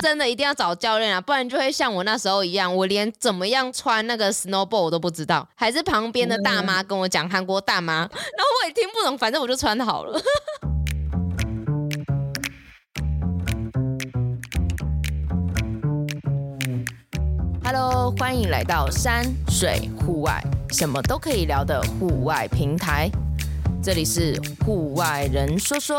真的一定要找教练啊，不然就会像我那时候一样，我连怎么样穿那个 snowball 我都不知道，还是旁边的大妈跟我讲韩国大妈，然后我也听不懂，反正我就穿好了。Hello，欢迎来到山水户外，什么都可以聊的户外平台，这里是户外人说说。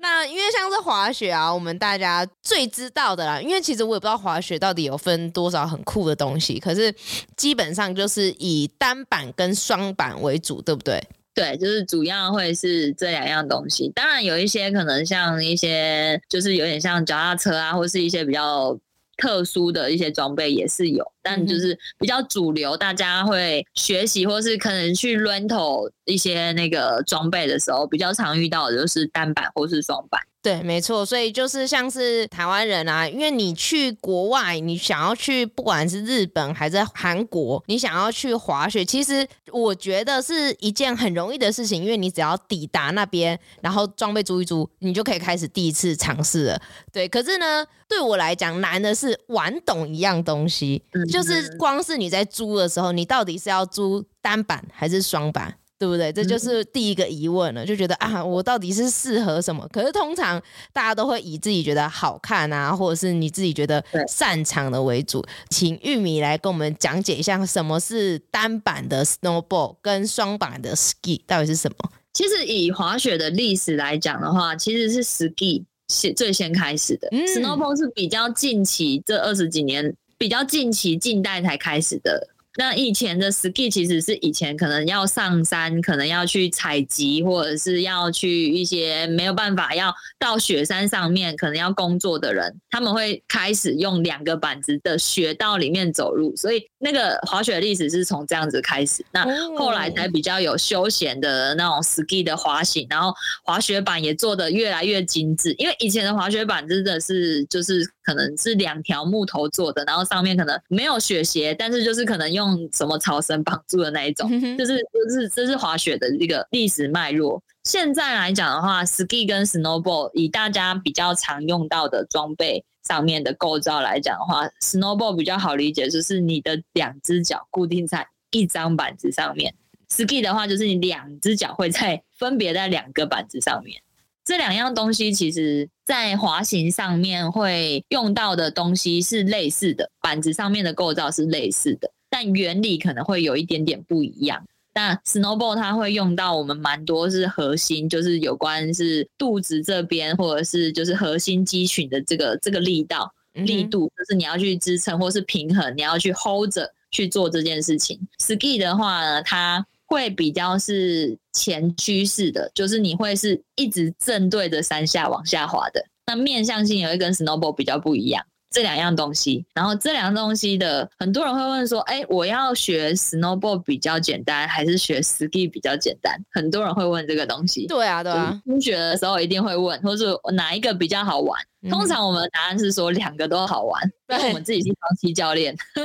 那因为像是滑雪啊，我们大家最知道的啦。因为其实我也不知道滑雪到底有分多少很酷的东西，可是基本上就是以单板跟双板为主，对不对？对，就是主要会是这两样东西。当然有一些可能像一些，就是有点像脚踏车啊，或是一些比较。特殊的一些装备也是有，但就是比较主流，大家会学习或是可能去 rental 一些那个装备的时候，比较常遇到的就是单板或是双板。对，没错，所以就是像是台湾人啊，因为你去国外，你想要去不管是日本还是韩国，你想要去滑雪，其实我觉得是一件很容易的事情，因为你只要抵达那边，然后装备租一租，你就可以开始第一次尝试了。对，可是呢，对我来讲难的是玩懂一样东西，就是光是你在租的时候，你到底是要租单板还是双板？对不对？这就是第一个疑问了，就觉得啊，我到底是适合什么？可是通常大家都会以自己觉得好看啊，或者是你自己觉得擅长的为主。请玉米来跟我们讲解一下，什么是单板的 snowboard 跟双板的 ski 到底是什么？其实以滑雪的历史来讲的话，其实是 ski 是最先开始的，嗯，snowboard 是比较近期这二十几年，比较近期近代才开始的。那以前的 ski 其实是以前可能要上山，可能要去采集，或者是要去一些没有办法要到雪山上面，可能要工作的人，他们会开始用两个板子的雪道里面走路，所以那个滑雪的历史是从这样子开始。那后来才比较有休闲的那种 ski 的滑行，然后滑雪板也做得越来越精致，因为以前的滑雪板真的是就是。可能是两条木头做的，然后上面可能没有雪鞋，但是就是可能用什么草绳绑住的那一种，就是就是这是滑雪的一个历史脉络。现在来讲的话，ski 跟 snowboard 以大家比较常用到的装备上面的构造来讲的话，snowboard 比较好理解，就是你的两只脚固定在一张板子上面；ski 的话，就是你两只脚会在分别在两个板子上面。这两样东西其实，在滑行上面会用到的东西是类似的，板子上面的构造是类似的，但原理可能会有一点点不一样。那 snowboard 它会用到我们蛮多是核心，就是有关是肚子这边，或者是就是核心肌群的这个这个力道力度，就是你要去支撑或是平衡，你要去 hold 着去做这件事情。ski 的话呢，它会比较是前驱式的，就是你会是一直正对着山下往下滑的。那面向性也会跟 s n o w b a l l 比较不一样，这两样东西。然后这两样东西的很多人会问说：“哎，我要学 snowboard 比较简单，还是学 ski 比较简单？”很多人会问这个东西。对啊，对啊。初学的时候一定会问，或是哪一个比较好玩？通常我们的答案是说两个都好玩，因为我们自己是长期教练，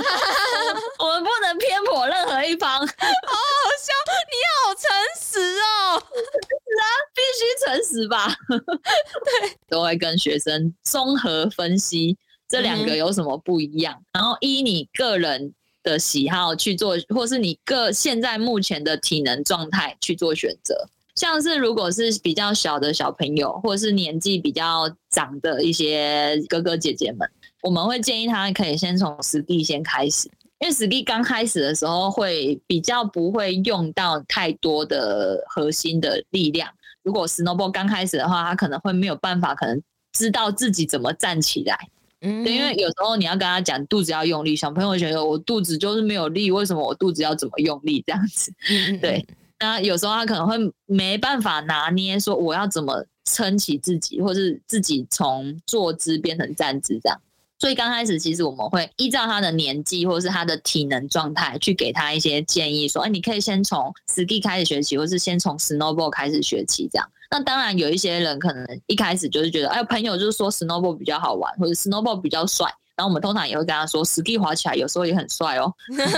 我们不能偏颇任何一方。好好笑，你好诚实哦！是啊，必须诚实吧？对，都会跟学生综合分析这两个有什么不一样，嗯、然后依你个人的喜好去做，或是你个现在目前的体能状态去做选择。像是如果是比较小的小朋友，或者是年纪比较长的一些哥哥姐姐们，我们会建议他可以先从 ski 先开始，因为 ski 刚开始的时候会比较不会用到太多的核心的力量。如果 snowball 刚开始的话，他可能会没有办法，可能知道自己怎么站起来。嗯，对，因为有时候你要跟他讲肚子要用力，小朋友觉得我肚子就是没有力，为什么我肚子要怎么用力这样子？对。那有时候他可能会没办法拿捏，说我要怎么撑起自己，或是自己从坐姿变成站姿这样。所以刚开始其实我们会依照他的年纪或是他的体能状态去给他一些建议，说，哎，你可以先从 ski 开始学习，或是先从 snowboard 开始学起这样。那当然有一些人可能一开始就是觉得，哎，朋友就是说 snowboard 比较好玩，或者 snowboard 比较帅。然后我们通常也会跟他说，ski 滑起来有时候也很帅哦。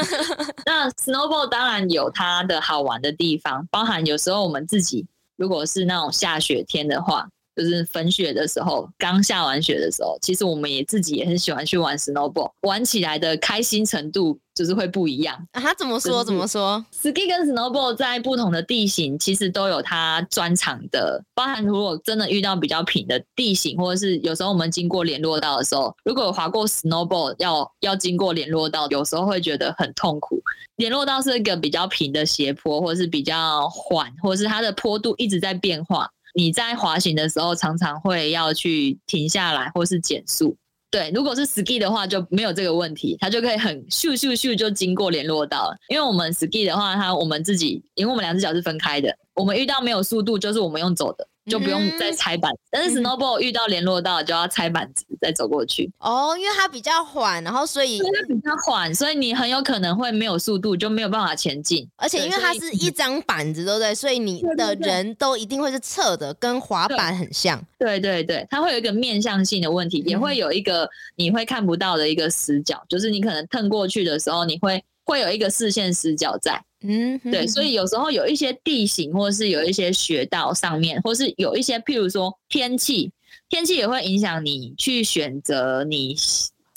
那 snowboard 当然有它的好玩的地方，包含有时候我们自己如果是那种下雪天的话，就是粉雪的时候，刚下完雪的时候，其实我们也自己也很喜欢去玩 snowball，玩起来的开心程度就是会不一样。啊，他怎么说？怎么说？ski 跟 snowball 在不同的地形，其实都有它专长的。包含如果真的遇到比较平的地形，或者是有时候我们经过联络道的时候，如果滑过 snowball，要要经过联络道，有时候会觉得很痛苦。联络道是一个比较平的斜坡，或者是比较缓，或者是它的坡度一直在变化。你在滑行的时候，常常会要去停下来或是减速。对，如果是 ski 的话，就没有这个问题，它就可以很咻咻咻就经过联络到了。因为我们 ski 的话，它我们自己，因为我们两只脚是分开的，我们遇到没有速度，就是我们用走的。就不用再拆板，嗯、但是 snowball 遇到联络到就要拆板子再走过去。哦，因为它比较缓，然后所以因为它比较缓，所以你很有可能会没有速度，就没有办法前进。而且因为它是一张板子，对不对？所以你的人都一定会是侧的，跟滑板很像。对对对，它会有一个面向性的问题，也会有一个你会看不到的一个死角，就是你可能蹭过去的时候，你会会有一个视线死角在。嗯，对，所以有时候有一些地形，或是有一些雪道上面，或是有一些，譬如说天气，天气也会影响你去选择你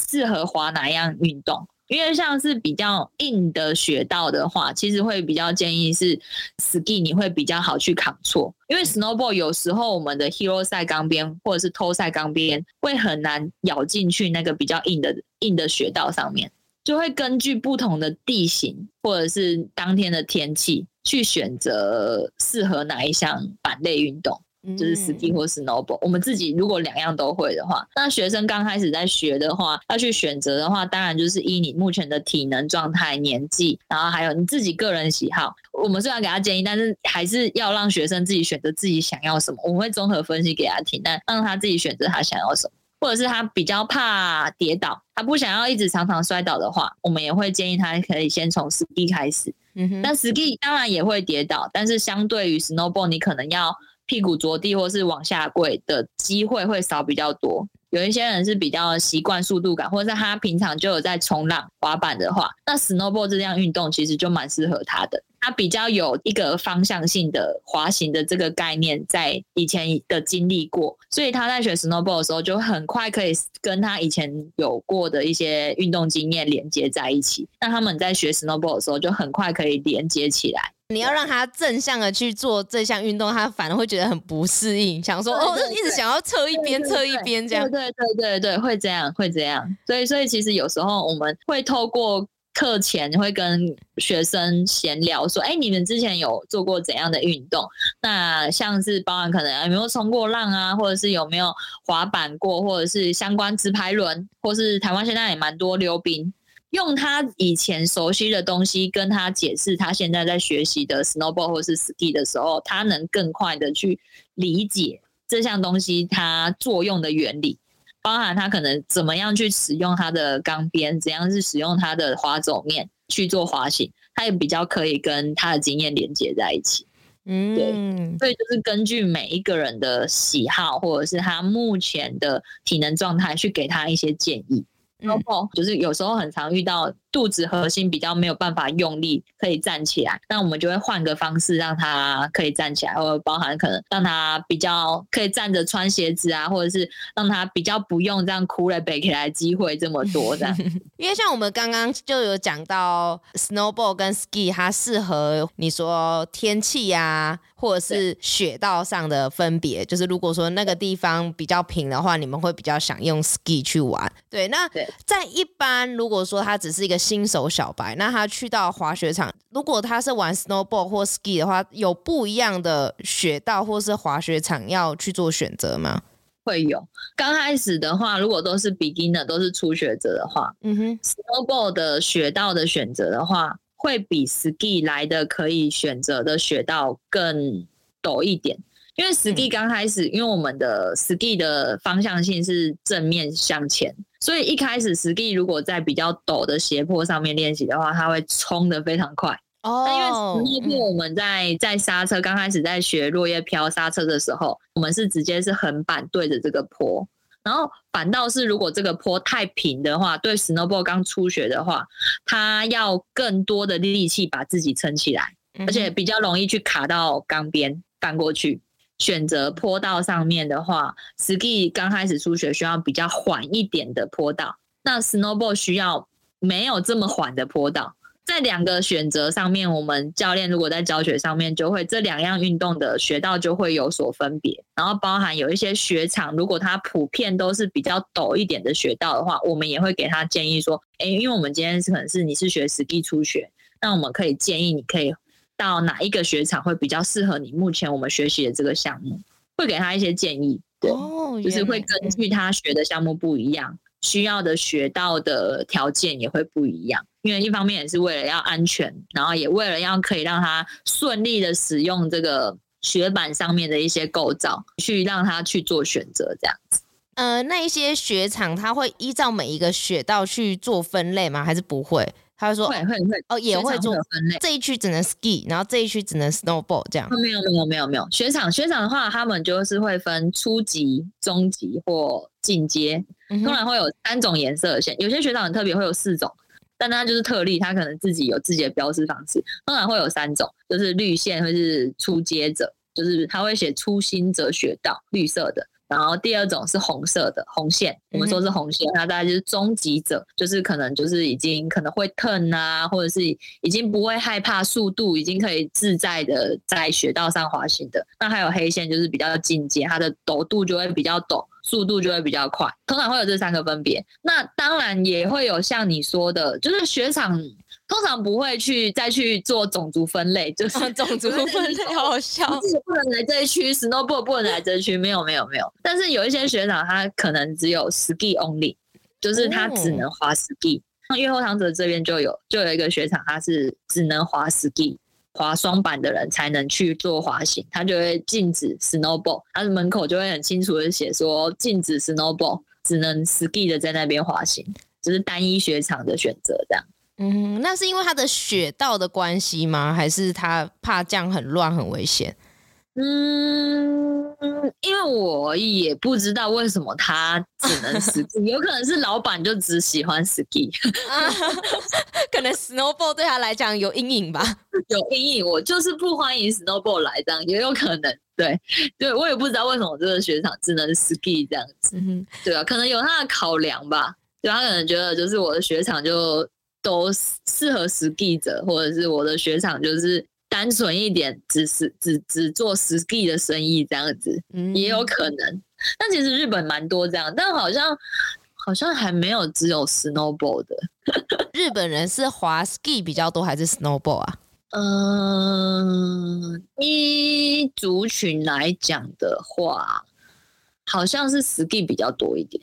适合滑哪样运动。因为像是比较硬的雪道的话，其实会比较建议是 ski，你会比较好去扛错。因为 snowboard 有时候我们的 hero side 钢边或者是 toe side 钢边会很难咬进去那个比较硬的硬的雪道上面。就会根据不同的地形或者是当天的天气去选择适合哪一项板类运动，就是 ski 或 snowboard。我们自己如果两样都会的话，那学生刚开始在学的话，要去选择的话，当然就是依你目前的体能状态、年纪，然后还有你自己个人喜好。我们虽然给他建议，但是还是要让学生自己选择自己想要什么。我们会综合分析给他听，但让他自己选择他想要什么。或者是他比较怕跌倒，他不想要一直常常摔倒的话，我们也会建议他可以先从 ski 开始。嗯哼，但 ski 当然也会跌倒，但是相对于 snowboard，你可能要屁股着地或是往下跪的机会会少比较多。有一些人是比较习惯速度感，或者是他平常就有在冲浪、滑板的话，那 snowboard 这项运动其实就蛮适合他的。他比较有一个方向性的滑行的这个概念，在以前的经历过，所以他在学 snowboard 的时候，就很快可以跟他以前有过的一些运动经验连接在一起。那他们在学 snowboard 的时候，就很快可以连接起来。你要让他正向的去做这项运动，他反而会觉得很不适应，想说哦，一直想要侧一边，侧一边这样。对对对对对，会这样，会这样。所以所以其实有时候我们会透过。课前会跟学生闲聊说：“哎，你们之前有做过怎样的运动？那像是包含可能有没有冲过浪啊，或者是有没有滑板过，或者是相关直排轮，或是台湾现在也蛮多溜冰。用他以前熟悉的东西跟他解释他现在在学习的 snowboard 或是 ski 的时候，他能更快的去理解这项东西它作用的原理。”包含他可能怎么样去使用他的钢鞭，怎样是使用他的滑走面去做滑行，他也比较可以跟他的经验连接在一起。嗯，对，所以就是根据每一个人的喜好，或者是他目前的体能状态，去给他一些建议。然后就是有时候很常遇到肚子核心比较没有办法用力可以站起来，那我们就会换个方式让他可以站起来，或者包含可能让他比较可以站着穿鞋子啊，或者是让他比较不用这样哭了背起来机会这么多这样。因为像我们刚刚就有讲到 snowboard 跟 ski，它适合你说天气啊，或者是雪道上的分别。就是如果说那个地方比较平的话，你们会比较想用 ski 去玩。对，那在一般如果说它只是一个新手小白，那他去到滑雪场，如果他是玩 snowboard 或 ski 的话，有不一样的雪道或是滑雪场要去做选择吗？会有。刚开始的话，如果都是 beginner，都是初学者的话，嗯哼，snowboard 的雪道的选择的话，会比 ski 来的可以选择的雪道更陡一点。因为 ski 刚开始，嗯、因为我们的 ski 的方向性是正面向前。所以一开始，ski 如果在比较陡的斜坡上面练习的话，它会冲得非常快。哦，因为 snowboard 我们在在刹车刚开始在学落叶飘刹车的时候，我们是直接是横板对着这个坡，然后反倒是如果这个坡太平的话，对 snowboard 刚初学的话，它要更多的力气把自己撑起来，而且比较容易去卡到钢边翻过去。选择坡道上面的话，ski 刚开始初学需要比较缓一点的坡道，那 snowboard 需要没有这么缓的坡道。在两个选择上面，我们教练如果在教学上面，就会这两样运动的学道就会有所分别。然后包含有一些雪场，如果它普遍都是比较陡一点的雪道的话，我们也会给他建议说，诶，因为我们今天是可能是你是学 ski 初学，那我们可以建议你可以到哪一个雪场会比较适合你目前我们学习的这个项目，会给他一些建议。对，就是会根据他学的项目不一样，需要的学道的条件也会不一样。因为一方面也是为了要安全，然后也为了要可以让他顺利的使用这个雪板上面的一些构造，去让他去做选择这样子。呃，那一些雪场它会依照每一个雪道去做分类吗？还是不会？他会说会会会哦，也会做分类。这一区只能 ski，然后这一区只能 snowboard 这样。没有没有没有没有，雪场雪场的话，他们就是会分初级、中级或进阶，通常会有三种颜色的线。有些雪场很特别，会有四种。但它就是特例，它可能自己有自己的标识方式。通常会有三种，就是绿线会是初阶者，就是他会写初心者雪道，绿色的。然后第二种是红色的红线，我们说是红线，那大概就是中级者，就是可能就是已经可能会 turn 啊，或者是已经不会害怕速度，已经可以自在的在雪道上滑行的。那还有黑线，就是比较进阶，它的陡度就会比较陡，速度就会比较快。通常会有这三个分别。那当然也会有像你说的，就是雪场。通常不会去再去做种族分类，就是、啊、种族分类好好笑，不能来这一区，snowboard 不能来这一区，没有没有没有。但是有一些学长，他可能只有 ski only，就是他只能滑 ski。那越后堂泽这边就有就有一个雪场，他是只能滑 ski，滑双板的人才能去做滑行，他就会禁止 snowboard，他的门口就会很清楚的写说禁止 snowboard，只能 ski 的在那边滑行，只、就是单一雪场的选择这样。嗯，那是因为它的雪道的关系吗？还是他怕这样很乱很危险？嗯，因为我也不知道为什么他只能 ski，有可能是老板就只喜欢 ski，可能 snowboard 对他来讲有阴影吧？有阴影，我就是不欢迎 snowboard 来这样，也有可能。对，对我也不知道为什么这个雪场只能 ski 这样子。嗯，对啊，可能有他的考量吧。对，他可能觉得就是我的雪场就。都适合 ski 者，或者是我的雪场就是单纯一点，只是只只做 ski 的生意这样子，嗯，也有可能。但其实日本蛮多这样，但好像好像还没有只有 snowboard 的。日本人是滑 ski 比较多还是 snowboard 啊？嗯，依族群来讲的话，好像是 ski 比较多一点。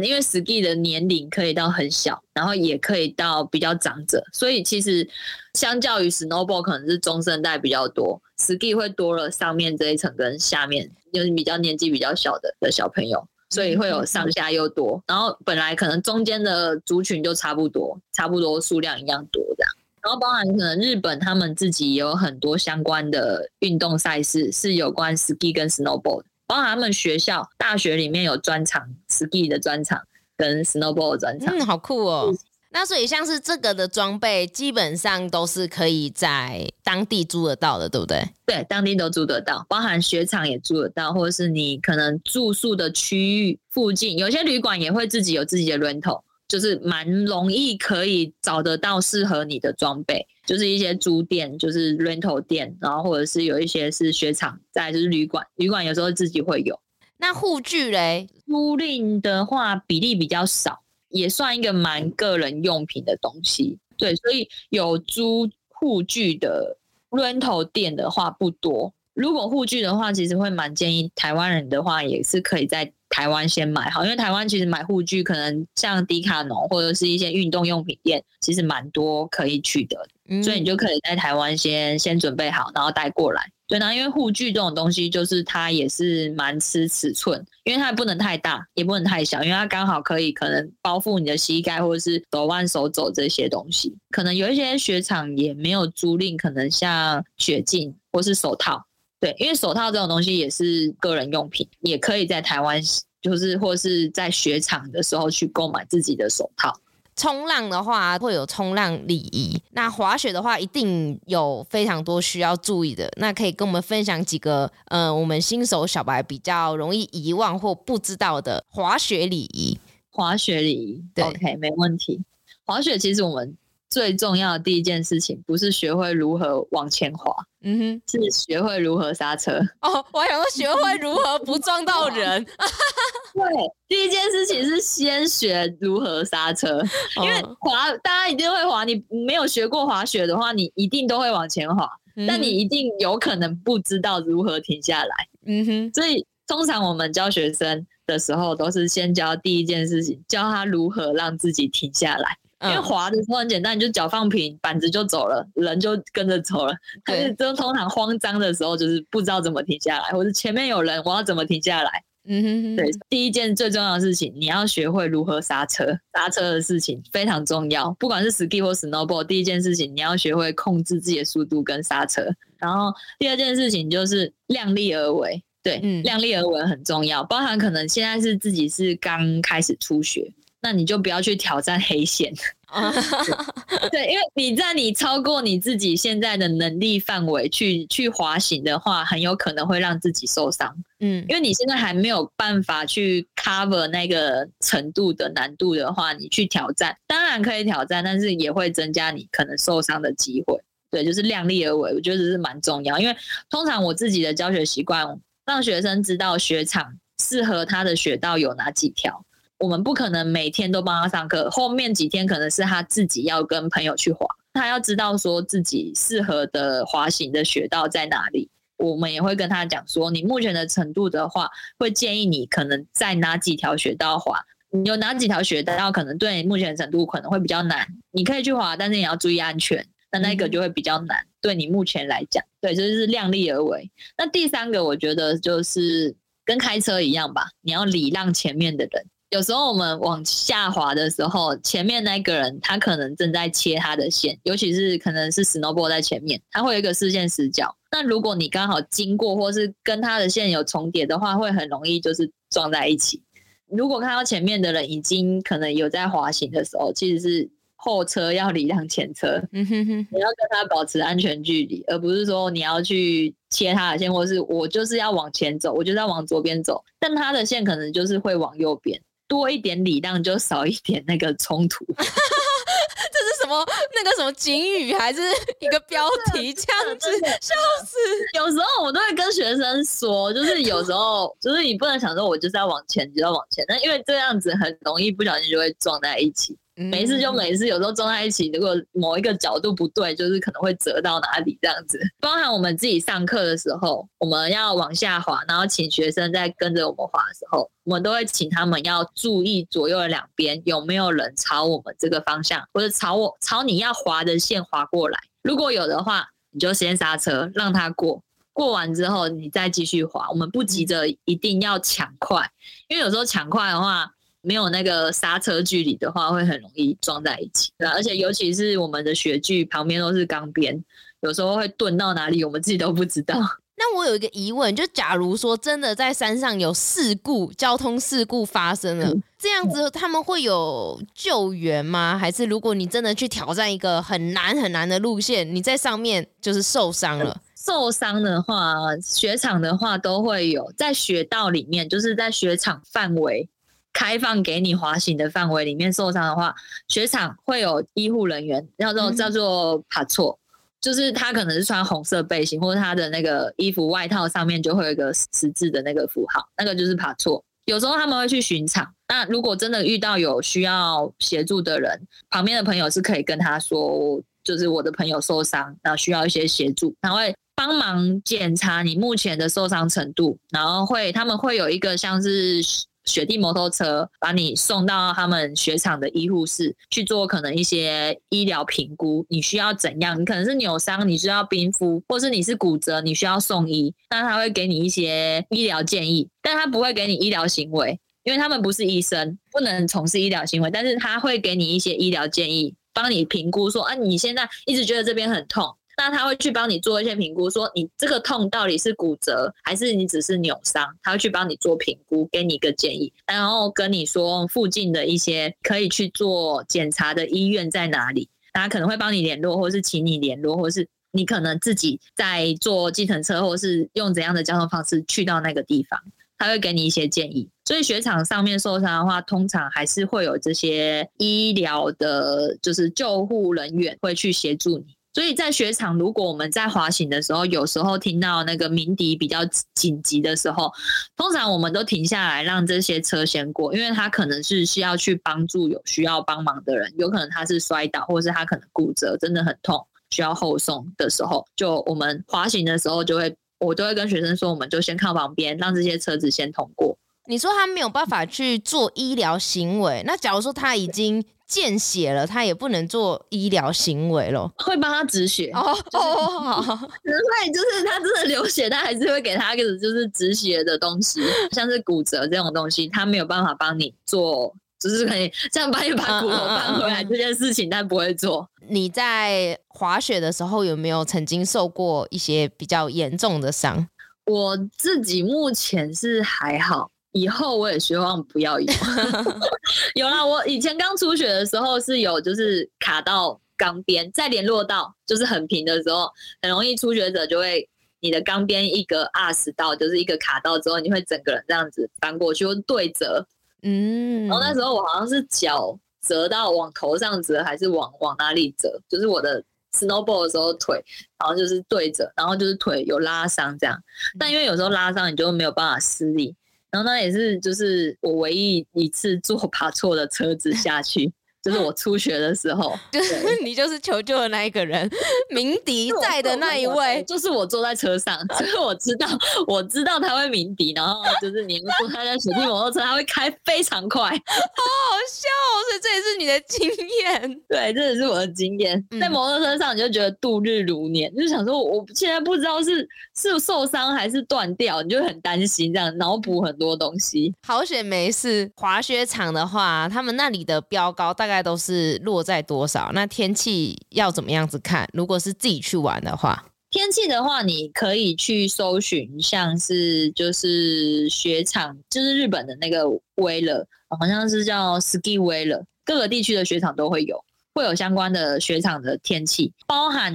因为 ski 的年龄可以到很小，然后也可以到比较长者，所以其实相较于 snowboard 可能是中生代比较多，ski 会多了上面这一层跟下面，就是比较年纪比较小的的小朋友，所以会有上下又多。然后本来可能中间的族群就差不多，差不多数量一样多这样。然后包含可能日本他们自己也有很多相关的运动赛事是有关 ski 跟 snowboard。包括他们学校、大学里面有专场，ski 的专场跟 snowboard 的专场，嗯，好酷哦。那所以像是这个的装备，基本上都是可以在当地租得到的，对不对？对，当地都租得到，包含雪场也租得到，或者是你可能住宿的区域附近，有些旅馆也会自己有自己的 rental。就是蛮容易可以找得到适合你的装备，就是一些租店，就是 rental 店，然后或者是有一些是雪场，再就是旅馆，旅馆有时候自己会有。那护具嘞？租赁的话比例比较少，也算一个蛮个人用品的东西。对，所以有租护具的 rental 店的话不多。如果护具的话，其实会蛮建议台湾人的话，也是可以在。台湾先买好，因为台湾其实买护具可能像迪卡侬或者是一些运动用品店，其实蛮多可以取得的，嗯，所以你就可以在台湾先先准备好，然后带过来。对，那因为护具这种东西，就是它也是蛮吃尺寸，因为它不能太大，也不能太小，因为它刚好可以可能包覆你的膝盖或者是手腕、手肘这些东西。可能有一些雪场也没有租赁，可能像雪镜或是手套。对，因为手套这种东西也是个人用品，也可以在台湾，就是或是在雪场的时候去购买自己的手套。冲浪的话会有冲浪礼仪，那滑雪的话一定有非常多需要注意的。那可以跟我们分享几个，呃，我们新手小白比较容易遗忘或不知道的滑雪礼仪。滑雪礼仪，对，OK，没问题。滑雪其实我们。最重要的第一件事情，不是学会如何往前滑，嗯哼，是学会如何刹车。哦，我还想说学会如何不撞到 人。对，第一件事情是先学如何刹车，因为滑大家一定会滑，你没有学过滑雪的话，你一定都会往前滑，嗯、但你一定有可能不知道如何停下来。嗯哼，所以通常我们教学生的时候，都是先教第一件事情，教他如何让自己停下来。因为滑的时候很简单，你就脚放平，板子就走了，人就跟着走了。可是，就通常慌张的时候，就是不知道怎么停下来，或者前面有人，我要怎么停下来？嗯哼哼。对，第一件最重要的事情，你要学会如何刹车。刹车的事情非常重要，不管是 ski 或 snowboard，第一件事情你要学会控制自己的速度跟刹车。然后第二件事情就是量力而为。对，嗯，量力而为很重要，包含可能现在是自己是刚开始初学。那你就不要去挑战黑线，对，因为你在你超过你自己现在的能力范围去去滑行的话，很有可能会让自己受伤。嗯，因为你现在还没有办法去 cover 那个程度的难度的话，你去挑战，当然可以挑战，但是也会增加你可能受伤的机会。对，就是量力而为，我觉得这是蛮重要。因为通常我自己的教学习惯，让学生知道雪场适合他的雪道有哪几条。我们不可能每天都帮他上课，后面几天可能是他自己要跟朋友去滑，他要知道说自己适合的滑行的雪道在哪里。我们也会跟他讲说，你目前的程度的话，会建议你可能在哪几条雪道滑，你有哪几条雪道可能对你目前的程度可能会比较难，你可以去滑，但是你要注意安全，那那个就会比较难，嗯、对你目前来讲，对，就是量力而为。那第三个，我觉得就是跟开车一样吧，你要礼让前面的人。有时候我们往下滑的时候，前面那个人他可能正在切他的线，尤其是可能是 snowboard 在前面，他会有一个视线死角。那如果你刚好经过，或是跟他的线有重叠的话，会很容易就是撞在一起。如果看到前面的人已经可能有在滑行的时候，其实是后车要礼让前车，嗯哼哼，你要跟他保持安全距离，而不是说你要去切他的线，或是我就是要往前走，我就是要往左边走，但他的线可能就是会往右边。多一点礼让，就少一点那个冲突。这是什么？那个什么警语，还是一个标题？这样子，笑死！有时候我都会跟学生说，就是有时候，就是你不能想说，我就是要往前，就要往前。那因为这样子很容易不小心就会撞在一起。没事就没事，有时候撞在一起，如果某一个角度不对，就是可能会折到哪里这样子。包含我们自己上课的时候，我们要往下滑，然后请学生在跟着我们滑的时候，我们都会请他们要注意左右的两边有没有人朝我们这个方向，或者朝我朝你要滑的线滑过来。如果有的话，你就先刹车让他过，过完之后你再继续滑。我们不急着一定要抢快，因为有时候抢快的话。没有那个刹车距离的话，会很容易撞在一起。对，而且尤其是我们的雪具旁边都是钢边，有时候会钝到哪里，我们自己都不知道。那我有一个疑问，就假如说真的在山上有事故，交通事故发生了，嗯、这样子他们会有救援吗？还是如果你真的去挑战一个很难很难的路线，你在上面就是受伤了？受伤的话，雪场的话都会有，在雪道里面，就是在雪场范围。开放给你滑行的范围里面受伤的话，雪场会有医护人员，叫做叫做帕错，就是他可能是穿红色背心，或者他的那个衣服外套上面就会有一个十字的那个符号，那个就是帕错。有时候他们会去巡场，那如果真的遇到有需要协助的人，旁边的朋友是可以跟他说，就是我的朋友受伤，然后需要一些协助，他会帮忙检查你目前的受伤程度，然后会他们会有一个像是。雪地摩托车把你送到他们雪场的医护室去做可能一些医疗评估，你需要怎样？你可能是扭伤，你需要冰敷，或是你是骨折，你需要送医。那他会给你一些医疗建议，但他不会给你医疗行为，因为他们不是医生，不能从事医疗行为。但是他会给你一些医疗建议，帮你评估说，啊，你现在一直觉得这边很痛，那他会去帮你做一些评估，说你这个痛到底是骨折还是你只是扭伤，他会去帮你做评估，给你一个建议，然后跟你说附近的一些可以去做检查的医院在哪里，他可能会帮你联络，或是请你联络，或是你可能自己在坐计程车，或是用怎样的交通方式去到那个地方。他会给你一些建议，所以雪场上面受伤的话，通常还是会有这些医疗的，就是救护人员会去协助你。所以在雪场，如果我们在滑行的时候，有时候听到那个鸣笛比较紧急的时候，通常我们都停下来让这些车先过，因为他可能是需要去帮助有需要帮忙的人，有可能他是摔倒，或者是他可能骨折，真的很痛，需要后送的时候，就我们滑行的时候就会。我都会跟学生说，我们就先靠旁边，让这些车子先通过。你说他没有办法去做医疗行为，那假如说他已经见血了，他也不能做医疗行为了，会帮他止血。哦哦，好，所以就是他真的流血，他还是会给他一个就是止血的东西，像是骨折这种东西，他没有办法帮你做。只是可以这样帮你把骨头搬回来这件事情，但不会做。你在滑雪的时候有没有曾经受过一些比较严重的伤？我自己目前是还好，以后我也希望不要有。有啦，我以前刚初学的时候是有，就是卡到钢边，再联络到就是很平的时候，很容易初学者就会你的钢边一个 R 到，就是一个卡到之后，你会整个人这样子翻过去或对折。嗯，然后那时候我好像是脚折到往头上折，还是往往哪里折？就是我的 snowboard 的时候腿，然后就是对折，然后就是腿有拉伤这样。但因为有时候拉伤你就没有办法施力，然后那也是就是我唯一一次坐 爬错的车子下去。就是我初学的时候，就是你就是求救的那一个人，鸣笛在的那一位，就是我坐在车上，所以我知道，我知道他会鸣笛，然后就是你们说他在雪地摩托车，他会开非常快，好好笑哦，所以这也是你的经验，对，这也是我的经验，在摩托车上你就觉得度日如年，就想说我现在不知道是是受伤还是断掉，你就很担心这样，脑补很多东西。好险没事，滑雪场的话，他们那里的标高大概。都是落在多少？那天气要怎么样子看？如果是自己去玩的话，天气的话，你可以去搜寻，像是就是雪场，就是日本的那个 Weather，好像是叫 Ski Weather，各个地区的雪场都会有，会有相关的雪场的天气，包含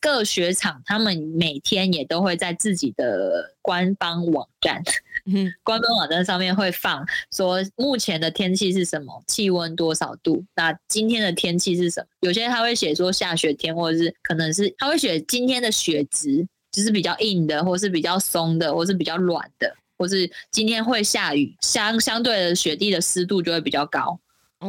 各雪场，他们每天也都会在自己的官方网站。嗯，官方网站上面会放说目前的天气是什么，气温多少度，那今天的天气是什么？有些他会写说下雪天，或者是可能是他会写今天的雪质，就是比较硬的，或是比较松的，或是比较软的，或是今天会下雨，相相对的雪地的湿度就会比较高。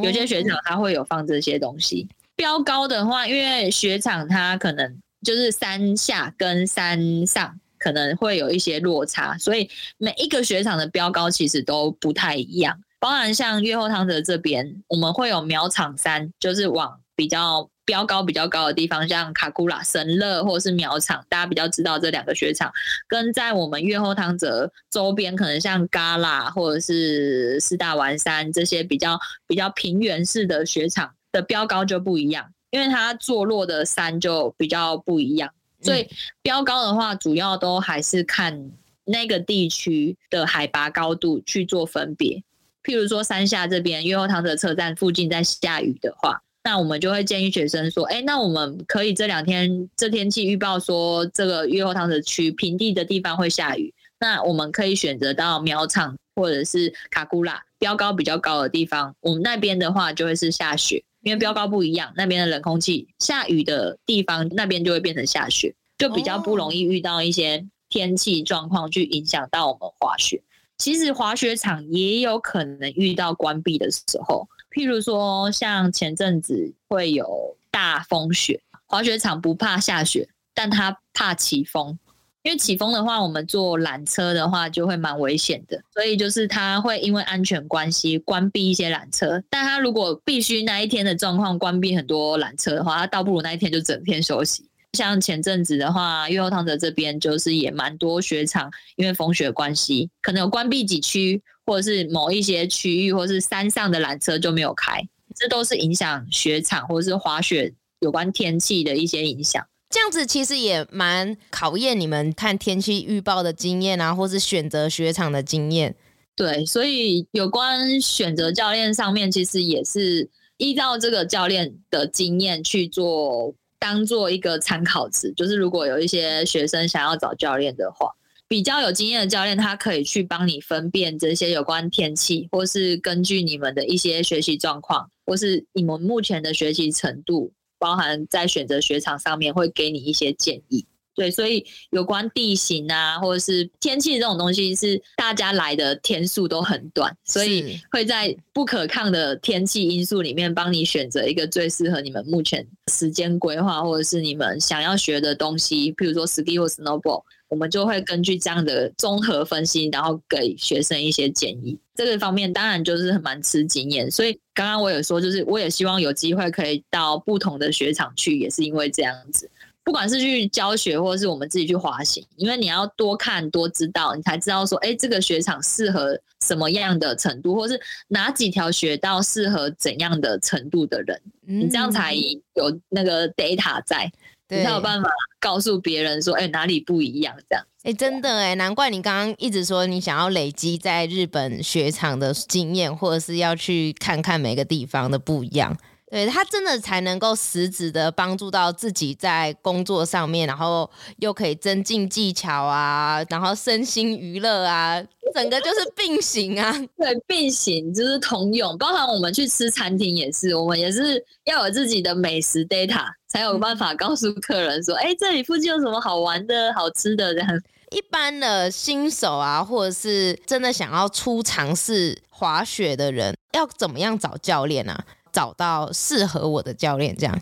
有些雪场它会有放这些东西。标高的话，因为雪场它可能就是山下跟山上。可能会有一些落差，所以每一个雪场的标高其实都不太一样。包含像越后汤泽这边，我们会有苗场山，就是往比较标高比较高的地方，像卡库拉、神乐或者是苗场，大家比较知道这两个雪场。跟在我们越后汤泽周边，可能像嘎拉或者是四大丸山这些比较比较平原式的雪场的标高就不一样，因为它坐落的山就比较不一样。所以标高的话，主要都还是看那个地区的海拔高度去做分别。譬如说山下这边越后汤泽车站附近在下雨的话，那我们就会建议学生说：“哎，那我们可以这两天这天气预报说这个越后汤泽区平地的地方会下雨，那我们可以选择到苗场或者是卡古拉标高比较高的地方，我们那边的话就会是下雪。”因为标高不一样，那边的冷空气，下雨的地方那边就会变成下雪，就比较不容易遇到一些天气状况去影响到我们滑雪。其实滑雪场也有可能遇到关闭的时候，譬如说像前阵子会有大风雪，滑雪场不怕下雪，但它怕起风。因为起风的话，我们坐缆车的话就会蛮危险的，所以就是他会因为安全关系关闭一些缆车。但他如果必须那一天的状况关闭很多缆车的话，他倒不如那一天就整天休息。像前阵子的话，越后汤泽这边就是也蛮多雪场，因为风雪关系，可能有关闭几区，或者是某一些区域，或是山上的缆车就没有开，这都是影响雪场或者是滑雪有关天气的一些影响。这样子其实也蛮考验你们看天气预报的经验啊，或是选择雪场的经验。对，所以有关选择教练上面，其实也是依照这个教练的经验去做，当做一个参考值。就是如果有一些学生想要找教练的话，比较有经验的教练，他可以去帮你分辨这些有关天气，或是根据你们的一些学习状况，或是你们目前的学习程度，包含在选择雪场上面，会给你一些建议。对，所以有关地形啊，或者是天气这种东西，是大家来的天数都很短，所以会在不可抗的天气因素里面，帮你选择一个最适合你们目前时间规划，或者是你们想要学的东西，譬如说 ski 或 snowboard，我们就会根据这样的综合分析，然后给学生一些建议。这个方面当然就是很蛮吃经验，所以刚刚我有说，就是我也希望有机会可以到不同的雪场去，也是因为这样子。不管是去教学，或者是我们自己去滑行，因为你要多看多知道，你才知道说，哎，这个雪场适合什么样的程度，或是哪几条雪道适合怎样的程度的人，你这样才有那个 data 在，你才有办法告诉别人说，哎，哪里不一样这样。哎，真的哎，难怪你刚刚一直说你想要累积在日本雪场的经验，或者是要去看看每个地方的不一样。对，他真的才能够实质的帮助到自己在工作上面，然后又可以增进技巧啊，然后身心娱乐啊，整个就是并行啊。对，并行就是通用，包含我们去吃餐厅也是，我们也是要有自己的美食 data，才有办法告诉客人说，哎、嗯，这里附近有什么好玩的好吃的这样。一般的新手啊，或者是真的想要初尝试滑雪的人，要怎么样找教练啊？找到适合我的教练，这样。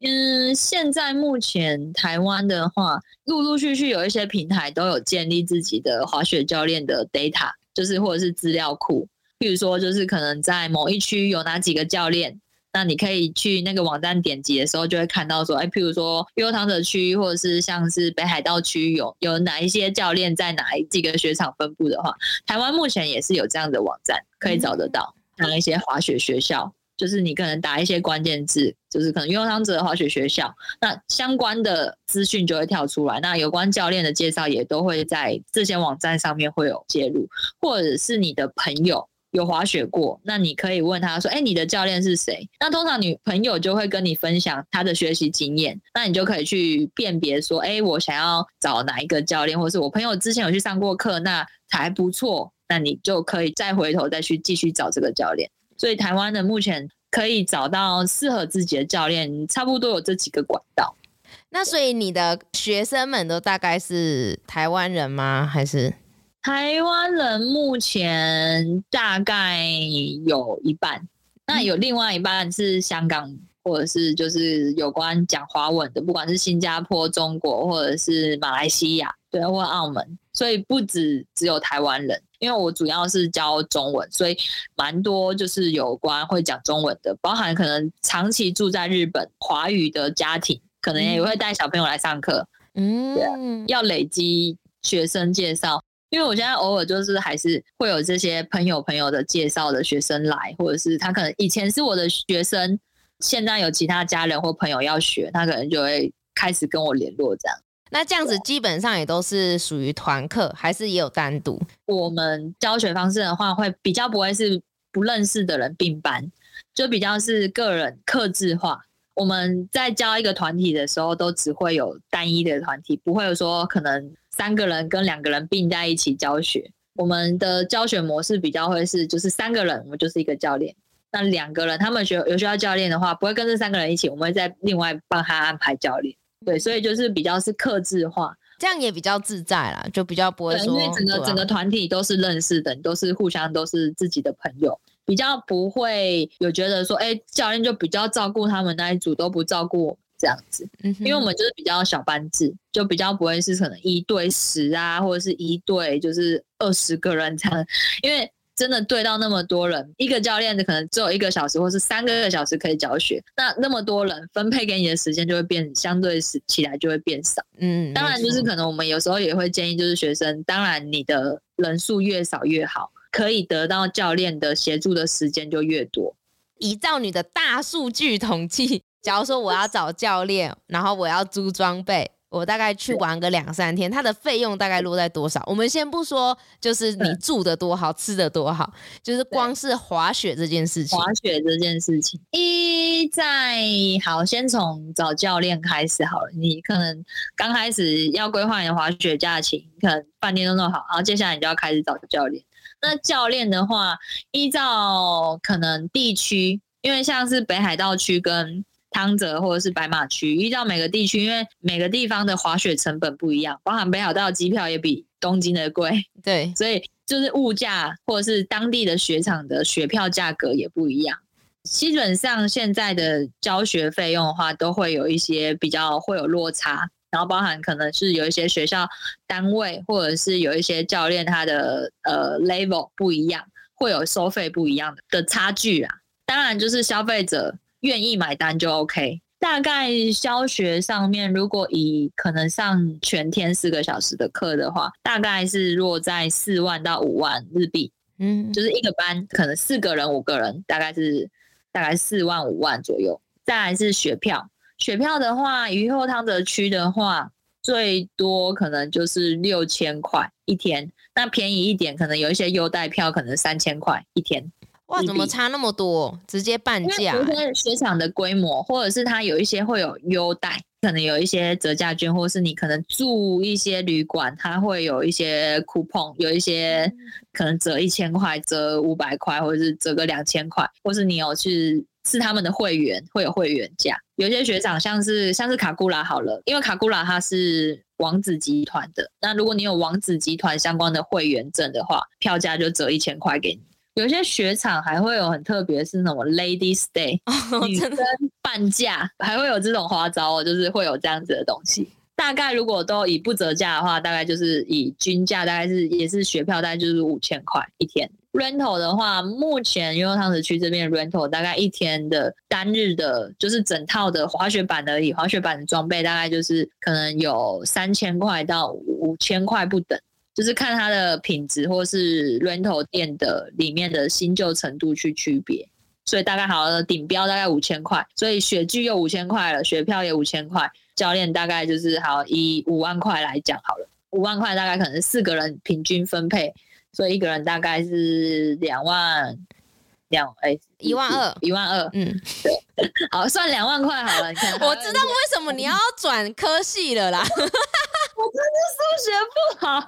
嗯，现在目前台湾的话，陆陆续续有一些平台都有建立自己的滑雪教练的 data，就是或者是资料库。譬如说，就是可能在某一区有哪几个教练，那你可以去那个网站点击的时候，就会看到说，哎，譬如说悠唐者区，或者是像是北海道区有有哪一些教练在哪几个雪场分布的话，台湾目前也是有这样的网站可以找得到，哪、嗯、一些滑雪学校。就是你可能打一些关键字，就是可能悠汤泽滑雪学校，那相关的资讯就会跳出来。那有关教练的介绍也都会在这些网站上面会有揭露，或者是你的朋友有滑雪过，那你可以问他说：“哎，你的教练是谁？”那通常你朋友就会跟你分享他的学习经验，那你就可以去辨别说：“哎，我想要找哪一个教练，或是我朋友之前有去上过课，那还不错，那你就可以再回头再去继续找这个教练。”所以台湾的目前可以找到适合自己的教练，差不多有这几个管道。那所以你的学生们都大概是台湾人吗？还是台湾人？目前大概有一半，那有另外一半是香港，或者是就是有关讲华文的，不管是新加坡、中国，或者是马来西亚，对，或澳门。所以不止只有台湾人。因为我主要是教中文，所以蛮多就是有关会讲中文的，包含可能长期住在日本华语的家庭，可能也会带小朋友来上课。嗯，对，要累积学生介绍，因为我现在偶尔就是还是会有这些朋友朋友的介绍的学生来，或者是他可能以前是我的学生，现在有其他家人或朋友要学，他可能就会开始跟我联络这样。那这样子基本上也都是属于团课，还是也有单独？我们教学方式的话，会比较不会是不认识的人并班，就比较是个人客制化。我们在教一个团体的时候，都只会有单一的团体，不会有说可能三个人跟两个人并在一起教学。我们的教学模式比较会是，就是三个人，我们就是一个教练。那两个人他们学有需要教练的话，不会跟这三个人一起，我们会再另外帮他安排教练。对，所以就是比较是克制化，这样也比较自在啦，就比较不会说，因为整个、啊、整个团体都是认识的，都是互相都是自己的朋友，比较不会有觉得说，哎，教练就比较照顾他们那一组都不照顾我们这样子，嗯，因为我们就是比较小班制，就比较不会是可能一对十啊，或者是一对就是二十个人这样，因为。真的对到那么多人，一个教练的可能只有一个小时，或是三个小时可以教学。那那么多人分配给你的时间就会变，相对起来就会变少。嗯，当然就是可能我们有时候也会建议，就是学生，当然你的人数越少越好，可以得到教练的协助的时间就越多。依照你的大数据统计，假如说我要找教练，然后我要租装备。我大概去玩个两三天，它的费用大概落在多少？我们先不说，就是你住的多好，吃的多好，就是光是滑雪这件事情。滑雪这件事情，一在好，先从找教练开始好了。你可能刚开始要规划你的滑雪假期，可能饭店都弄好，然后接下来你就要开始找教练。那教练的话，依照可能地区，因为像是北海道区跟汤泽或者是白马区，依照每个地区，因为每个地方的滑雪成本不一样，包含北海道机票也比东京的贵，对，所以就是物价或者是当地的雪场的雪票价格也不一样。基本上现在的教学费用的话，都会有一些比较会有落差，然后包含可能是有一些学校单位或者是有一些教练他的呃 level 不一样，会有收费不一样的差距啊。当然就是消费者。愿意买单就 OK。大概教学上面，如果以可能上全天四个小时的课的话，大概是落在四万到五万日币。嗯，就是一个班可能四个人、五个人，大概是大概四万五万左右。再来是学票，学票的话，鱼后汤泽区的话，最多可能就是六千块一天。那便宜一点，可能有一些优待票，可能三千块一天。哇，怎么差那么多？直接半价。因为雪场的规模，或者是它有一些会有优待，可能有一些折价券，或是你可能住一些旅馆，它会有一些 coupon，有一些可能折一千块、折五百块，或者是折个两千块，或是你有去是他们的会员，会有会员价。有些学长像是像是卡古拉好了，因为卡古拉它是王子集团的，那如果你有王子集团相关的会员证的话，票价就折一千块给你。有些雪场还会有很特别，是什么 Lady Stay，女生半价，还会有这种花招哦，就是会有这样子的东西。大概如果都以不折价的话，大概就是以均价，大概是也是雪票，大概就是五千块一天。Rental 的话，目前因为汤池区这边 Rental 大概一天的单日的，就是整套的滑雪板而已，滑雪板的装备大概就是可能有三千块到五千块不等。就是看它的品质，或是 rental 店的里面的新旧程度去区别，所以大概好像顶标大概五千块，所以雪具又五千块了，雪票也五千块，教练大概就是好以五万块来讲好了，五万块大概可能四个人平均分配，所以一个人大概是两万两哎一万二一万二，嗯，对，好算两万块好了，你看 我知道为什么你要转科系了啦。我真的数学不好！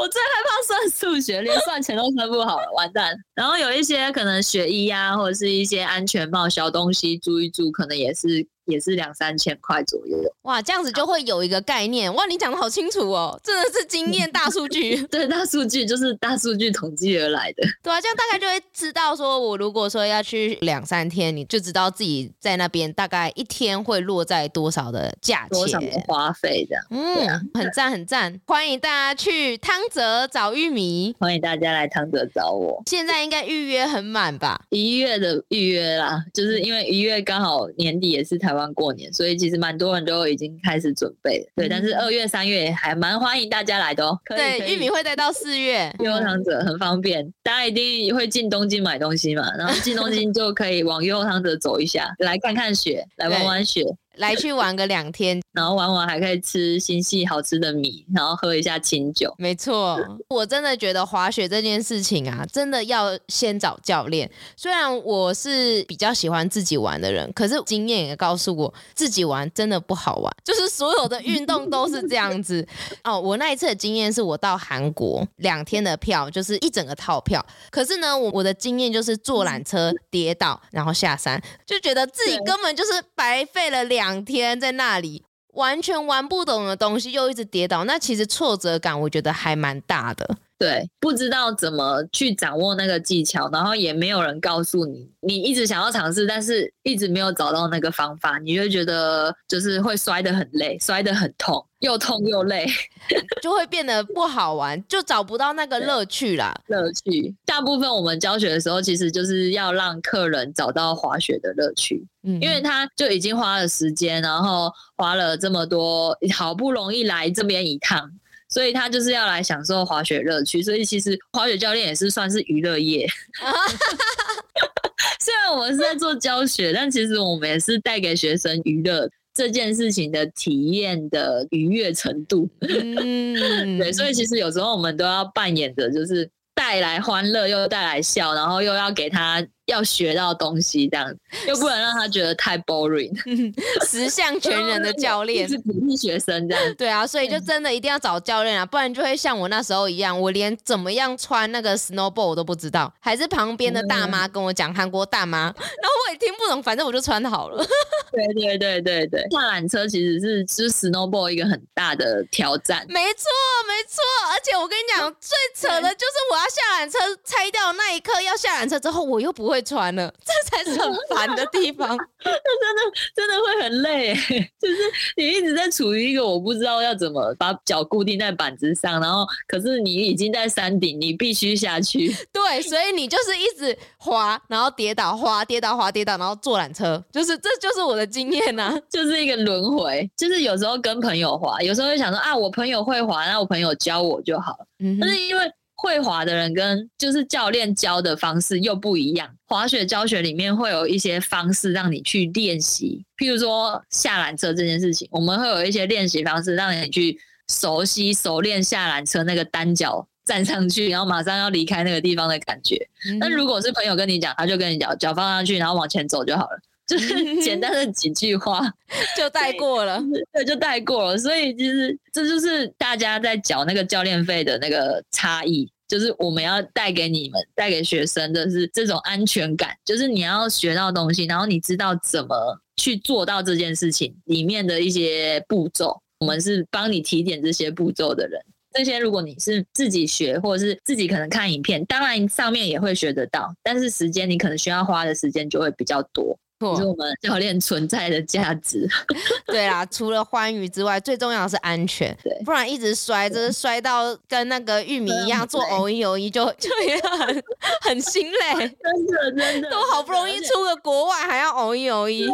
我最害怕算数学，连算钱都算不好，完蛋。然后有一些可能学医啊，或者是一些安全帽、小东西，租一租，可能也是。也是两三千块左右哇，这样子就会有一个概念哇！你讲的好清楚哦，真的是经验大数据。对，大数据就是大数据统计而来的。对啊，这样大概就会知道说，我如果说要去两三天，你就知道自己在那边大概一天会落在多少的价钱、多少的花费的。嗯，啊、很赞很赞，欢迎大家去汤泽找玉米，欢迎大家来汤泽找我。现在应该预约很满吧？一月的预约啦，就是因为一月刚好年底也是台湾。过年，所以其实蛮多人都已经开始准备了。对，但是二月、三月还蛮欢迎大家来的哦。对，玉米会带到四月，鱼后汤者很方便，大家一定会进东京买东西嘛，然后进东京就可以往鱼后汤者走一下，来看看雪，来玩玩雪。来去玩个两天，然后玩完还可以吃新系好吃的米，然后喝一下清酒。没错，我真的觉得滑雪这件事情啊，真的要先找教练。虽然我是比较喜欢自己玩的人，可是经验也告诉我，自己玩真的不好玩。就是所有的运动都是这样子 哦。我那一次的经验是我到韩国两天的票，就是一整个套票。可是呢，我我的经验就是坐缆车跌倒，然后下山，就觉得自己根本就是白费了两。两天在那里完全玩不懂的东西，又一直跌倒，那其实挫折感我觉得还蛮大的。对，不知道怎么去掌握那个技巧，然后也没有人告诉你，你一直想要尝试，但是一直没有找到那个方法，你就觉得就是会摔得很累，摔得很痛，又痛又累，就会变得不好玩，就找不到那个乐趣啦。乐趣，大部分我们教学的时候，其实就是要让客人找到滑雪的乐趣，嗯，因为他就已经花了时间，然后花了这么多，好不容易来这边一趟。所以他就是要来享受滑雪乐趣，所以其实滑雪教练也是算是娱乐业，虽然我们是在做教学，但其实我们也是带给学生娱乐这件事情的体验的愉悦程度。嗯，对，所以其实有时候我们都要扮演的就是带来欢乐，又带来笑，然后又要给他。要学到东西，这样又不能让他觉得太 boring。十项全能的 教练是鼓励学生这样。对啊，所以就真的一定要找教练啊，不然就会像我那时候一样，我连怎么样穿那个 snowboard 我都不知道，还是旁边的大妈跟我讲，韩国大妈，然后我也听不懂，反正我就穿好了。对对对对对，下缆车其实是就是 snowboard 一个很大的挑战。没错没错，而且我跟你讲，最扯的就是我要下缆车拆掉那一刻，要下缆车之后我又不会。穿了，这才是很烦的地方。那真的真的会很累，就是你一直在处于一个我不知道要怎么把脚固定在板子上，然后可是你已经在山顶，你必须下去。对，所以你就是一直滑，然后跌倒，滑跌倒，滑跌倒，然后坐缆车，就是这就是我的经验呐、啊，就是一个轮回。就是有时候跟朋友滑，有时候会想说啊，我朋友会滑，那我朋友教我就好了。嗯，但是因为。会滑的人跟就是教练教的方式又不一样。滑雪教学里面会有一些方式让你去练习，譬如说下缆车这件事情，我们会有一些练习方式让你去熟悉、熟练下缆车那个单脚站上去，然后马上要离开那个地方的感觉。那、嗯、如果是朋友跟你讲，他就跟你讲脚放上去，然后往前走就好了，就是 简单的几句话 就带过了，对，就带过了。所以其实这就是大家在缴那个教练费的那个差异。就是我们要带给你们、带给学生的是这种安全感，就是你要学到东西，然后你知道怎么去做到这件事情里面的一些步骤。我们是帮你提点这些步骤的人。这些如果你是自己学，或者是自己可能看影片，当然上面也会学得到，但是时间你可能需要花的时间就会比较多。是我们教练存在的价值。对啦，除了欢愉之外，最重要的是安全。对，不然一直摔，就是摔到跟那个玉米一样，做偶一偶一就就也很很心累。真的真的，都好不容易出个国外，还要偶一偶一。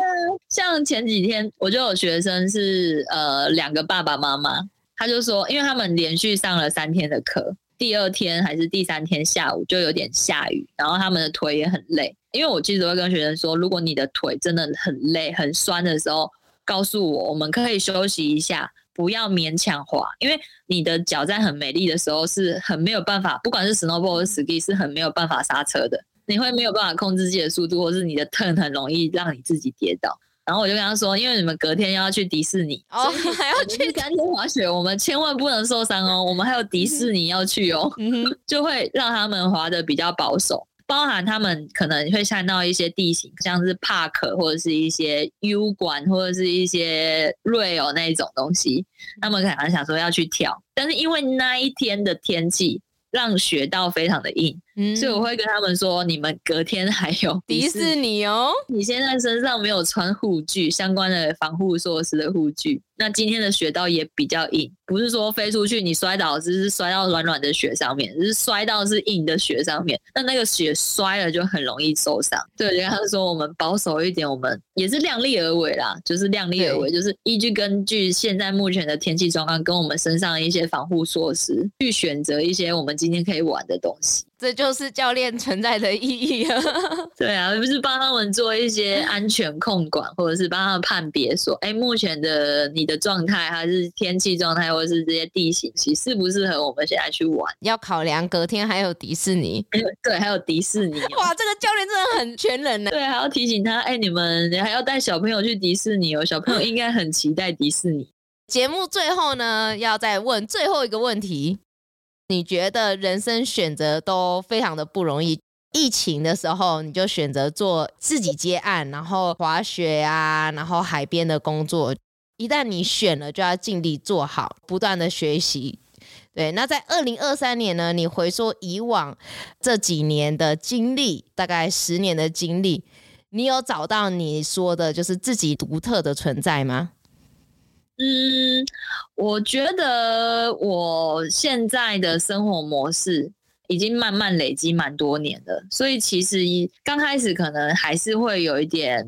像前几天我就有学生是呃两个爸爸妈妈，他就说，因为他们连续上了三天的课。第二天还是第三天下午就有点下雨，然后他们的腿也很累。因为我其实会跟学生说，如果你的腿真的很累、很酸的时候，告诉我，我们可以休息一下，不要勉强滑。因为你的脚在很美丽的时候是很没有办法，不管是 snowboard 或 ski 是很没有办法刹车的，你会没有办法控制自己的速度，或是你的 turn 很容易让你自己跌倒。然后我就跟他说，因为你们隔天要去迪士尼，哦，还要去干天滑雪，我们千万不能受伤哦。我们还有迪士尼要去哦，嗯、就会让他们滑的比较保守，包含他们可能会看到一些地形，像是 park 或者是一些 U 管或者是一些 rail 那一种东西，他们可能想说要去跳，但是因为那一天的天气。让雪道非常的硬，嗯，所以我会跟他们说，你们隔天还有 迪士尼哦。你现在身上没有穿护具，相关的防护措施的护具。那今天的雪道也比较硬，不是说飞出去你摔倒，只是摔到软软的雪上面，只是摔到是硬的雪上面。那那个雪摔了就很容易受伤。对，就跟他说我们保守一点，我们也是量力而为啦，就是量力而为，就是依据根据现在目前的天气状况跟我们身上的一些防护措施去选择一些我们今天可以玩的东西。这就是教练存在的意义啊！对啊，不是帮他们做一些安全控管，或者是帮他们判别说，哎，目前的你的状态，还是天气状态，或者是这些地形，其适不适合我们现在去玩？要考量隔天还有迪士尼，对，还有迪士尼。哇，这个教练真的很全能呢。对，还要提醒他，哎，你们还要带小朋友去迪士尼哦，小朋友应该很期待迪士尼。节目最后呢，要再问最后一个问题。你觉得人生选择都非常的不容易。疫情的时候，你就选择做自己接案，然后滑雪啊，然后海边的工作。一旦你选了，就要尽力做好，不断的学习。对，那在二零二三年呢，你回溯以往这几年的经历，大概十年的经历，你有找到你说的就是自己独特的存在吗？嗯，我觉得我现在的生活模式已经慢慢累积蛮多年了，所以其实刚开始可能还是会有一点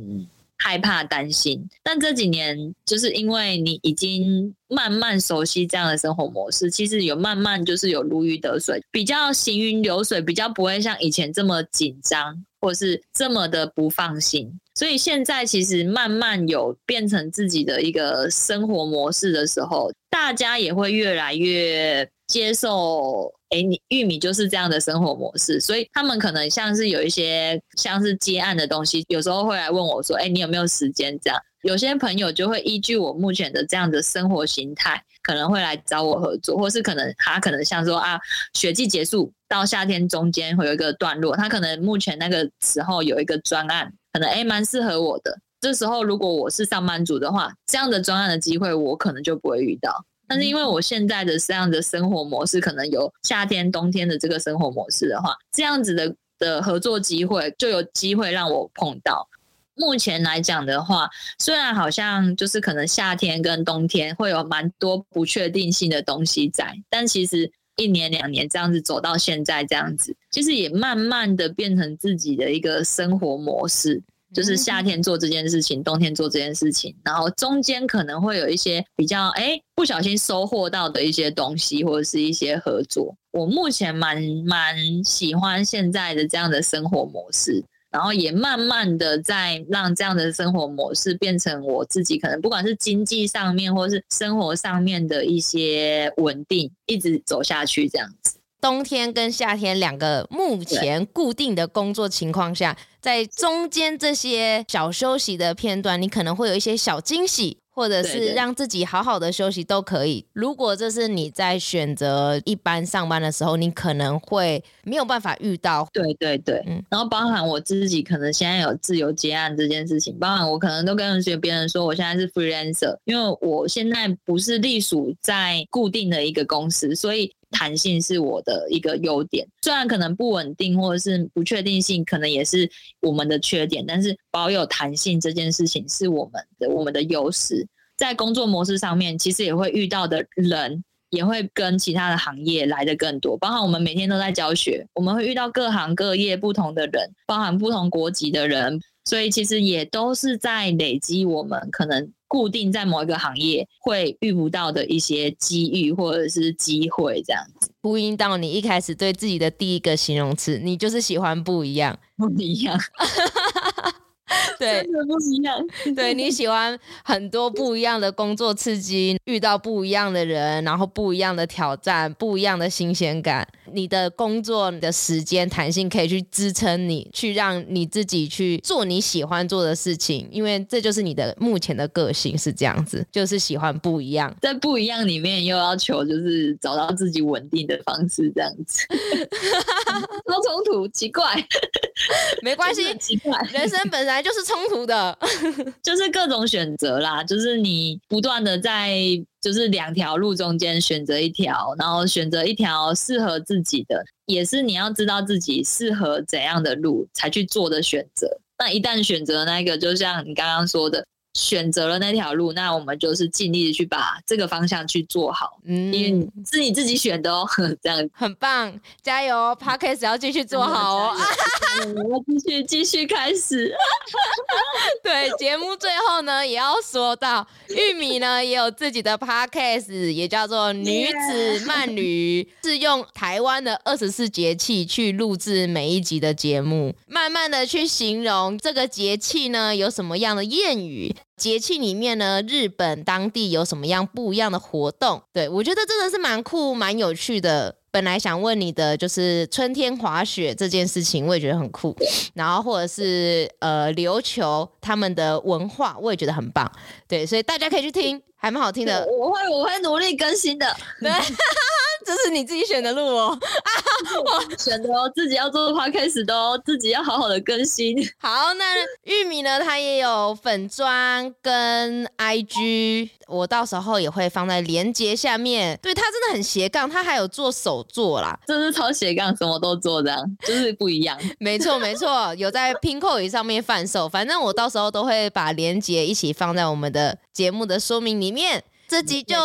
害怕、担心，但这几年就是因为你已经慢慢熟悉这样的生活模式，其实有慢慢就是有如鱼得水，比较行云流水，比较不会像以前这么紧张，或是这么的不放心。所以现在其实慢慢有变成自己的一个生活模式的时候，大家也会越来越接受。哎，你玉米就是这样的生活模式，所以他们可能像是有一些像是接案的东西，有时候会来问我说：“哎，你有没有时间？”这样，有些朋友就会依据我目前的这样的生活形态，可能会来找我合作，或是可能他可能像说啊，雪季结束到夏天中间会有一个段落，他可能目前那个时候有一个专案，可能哎蛮适合我的。这时候如果我是上班族的话，这样的专案的机会我可能就不会遇到。但是因为我现在的这样的生活模式，可能有夏天、冬天的这个生活模式的话，这样子的的合作机会就有机会让我碰到。目前来讲的话，虽然好像就是可能夏天跟冬天会有蛮多不确定性的东西在，但其实一年两年这样子走到现在这样子，其实也慢慢的变成自己的一个生活模式。就是夏天做这件事情，冬天做这件事情，然后中间可能会有一些比较哎不小心收获到的一些东西，或者是一些合作。我目前蛮蛮喜欢现在的这样的生活模式，然后也慢慢的在让这样的生活模式变成我自己可能不管是经济上面或是生活上面的一些稳定，一直走下去这样子。冬天跟夏天两个目前固定的工作情况下，在中间这些小休息的片段，你可能会有一些小惊喜，或者是让自己好好的休息都可以。如果这是你在选择一般上班的时候，你可能会没有办法遇到。对对对，嗯，然后包含我自己可能现在有自由接案这件事情，包含我可能都跟别人说我现在是 freelancer，因为我现在不是隶属在固定的一个公司，所以。弹性是我的一个优点，虽然可能不稳定或者是不确定性，可能也是我们的缺点，但是保有弹性这件事情是我们的我们的优势。在工作模式上面，其实也会遇到的人也会跟其他的行业来得更多，包含我们每天都在教学，我们会遇到各行各业不同的人，包含不同国籍的人，所以其实也都是在累积我们可能。固定在某一个行业会遇不到的一些机遇或者是机会，这样子。呼应到你一开始对自己的第一个形容词，你就是喜欢不一样，不一样。对，真的不一样。对，你喜欢很多不一样的工作刺激，遇到不一样的人，然后不一样的挑战，不一样的新鲜感。你的工作你的时间弹性可以去支撑你，去让你自己去做你喜欢做的事情，因为这就是你的目前的个性是这样子，就是喜欢不一样，在不一样里面又要求就是找到自己稳定的方式，这样子。好冲突，奇怪，没关系，奇怪，人生本来就是冲突的，就是各种选择啦，就是你不断的在。就是两条路中间选择一条，然后选择一条适合自己的，也是你要知道自己适合怎样的路才去做的选择。那一旦选择那个，就像你刚刚说的。选择了那条路，那我们就是尽力的去把这个方向去做好。嗯，因为是你自己选的哦，这样很棒，加油哦！Podcast 要继续做好哦，我要继续继续开始。对，节目最后呢，也要说到玉米呢也有自己的 Podcast，也叫做女子慢旅，Yeah. 是用台湾的二十四节气去录制每一集的节目，慢慢的去形容这个节气呢有什么样的谚语。节气里面呢，日本当地有什么样不一样的活动？对，我觉得真的是蛮酷、蛮有趣的。本来想问你的就是春天滑雪这件事情，我也觉得很酷。然后或者是呃琉球他们的文化，我也觉得很棒。对，所以大家可以去听，还蛮好听的。我会我会努力更新的。对。这是你自己选的路哦，啊 我选的哦，自己要做的话开始的哦，自己要好好的更新。好，那玉米呢？它也有粉砖跟 IG，我到时候也会放在连接下面。对，它真的很斜杠，它还有做手作啦，这是超斜杠，什么都做这样，就是不一样。没错没错，有在 Pinkoi 上面贩售，反正我到时候都会把连接一起放在我们的节目的说明里面。这集就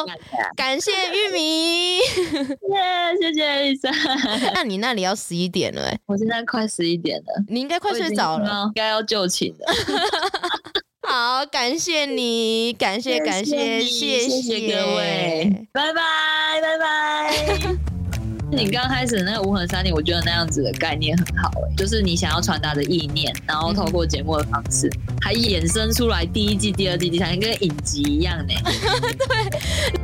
感谢玉米，耶，谢谢 Lisa。那你那里要十一点了哎，我现在快十一点了，你应该快睡着了，应该要就寝了。好，感谢你，感谢感谢，谢谢各位，拜拜拜拜。你刚开始那个无痕三 D，，我觉得那样子的概念很好哎、就是你想要传达的意念，然后透过节目的方式，还衍生出来第一季、第二季、第三季，跟影集一样呢、对。